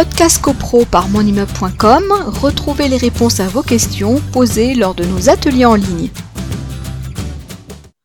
Podcast CoPro par monimmeuble.com, retrouvez les réponses à vos questions posées lors de nos ateliers en ligne.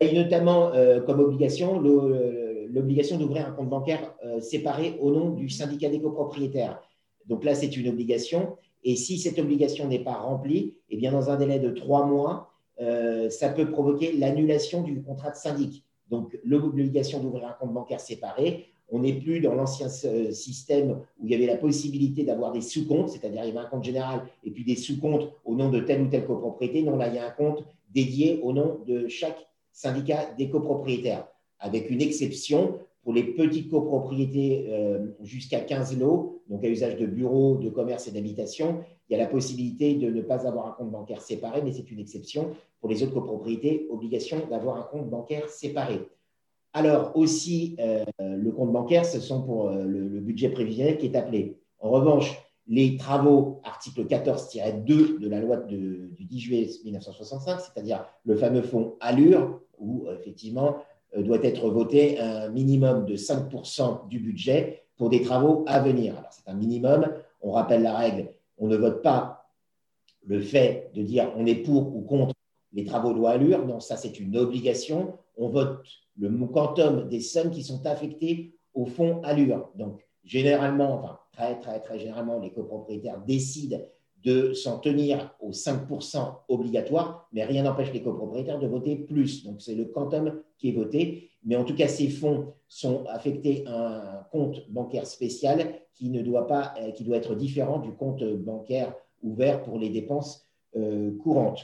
Et notamment euh, comme obligation, le- l'obligation d'ouvrir un compte bancaire euh, séparé au nom du syndicat des copropriétaires. Donc là, c'est une obligation. Et si cette obligation n'est pas remplie, eh bien, dans un délai de trois mois, euh, ça peut provoquer l'annulation du contrat de syndic. Donc, l'obligation d'ouvrir un compte bancaire séparé, on n'est plus dans l'ancien euh, système où il y avait la possibilité d'avoir des sous-comptes, c'est-à-dire il y avait un compte général et puis des sous-comptes au nom de telle ou telle copropriété. Non, là, il y a un compte dédié au nom de chaque syndicat des copropriétaires, avec une exception pour les petites copropriétés euh, jusqu'à 15 lots, donc à usage de bureaux, de commerce et d'habitation. Il y a la possibilité de ne pas avoir un compte bancaire séparé, mais c'est une exception. Pour les autres copropriétés, obligation d'avoir un compte bancaire séparé. Alors aussi, euh, le compte bancaire, ce sont pour euh, le, budget prévisionnel qui est appelé. En revanche, les travaux, article 14-2 de la loi de- du 10 juillet 1965, c'est-à-dire le fameux fonds Allure, où euh, effectivement euh, doit être voté un minimum de 5% du budget pour des travaux à venir. Alors c'est un minimum, on rappelle la règle, on ne vote pas le fait de dire on est pour ou contre les travaux loi Allure, non, ça c'est une obligation, on vote le quantum des sommes qui sont affectées au fonds Allure. Donc généralement, enfin très très très généralement, les copropriétaires décident de s'en tenir aux 5% obligatoires, mais rien n'empêche les copropriétaires de voter plus. Donc, c'est le quantum qui est voté. Mais en tout cas, ces fonds sont affectés à un compte bancaire spécial qui, ne doit, pas, euh, qui doit être différent du compte bancaire ouvert pour les dépenses euh, courantes.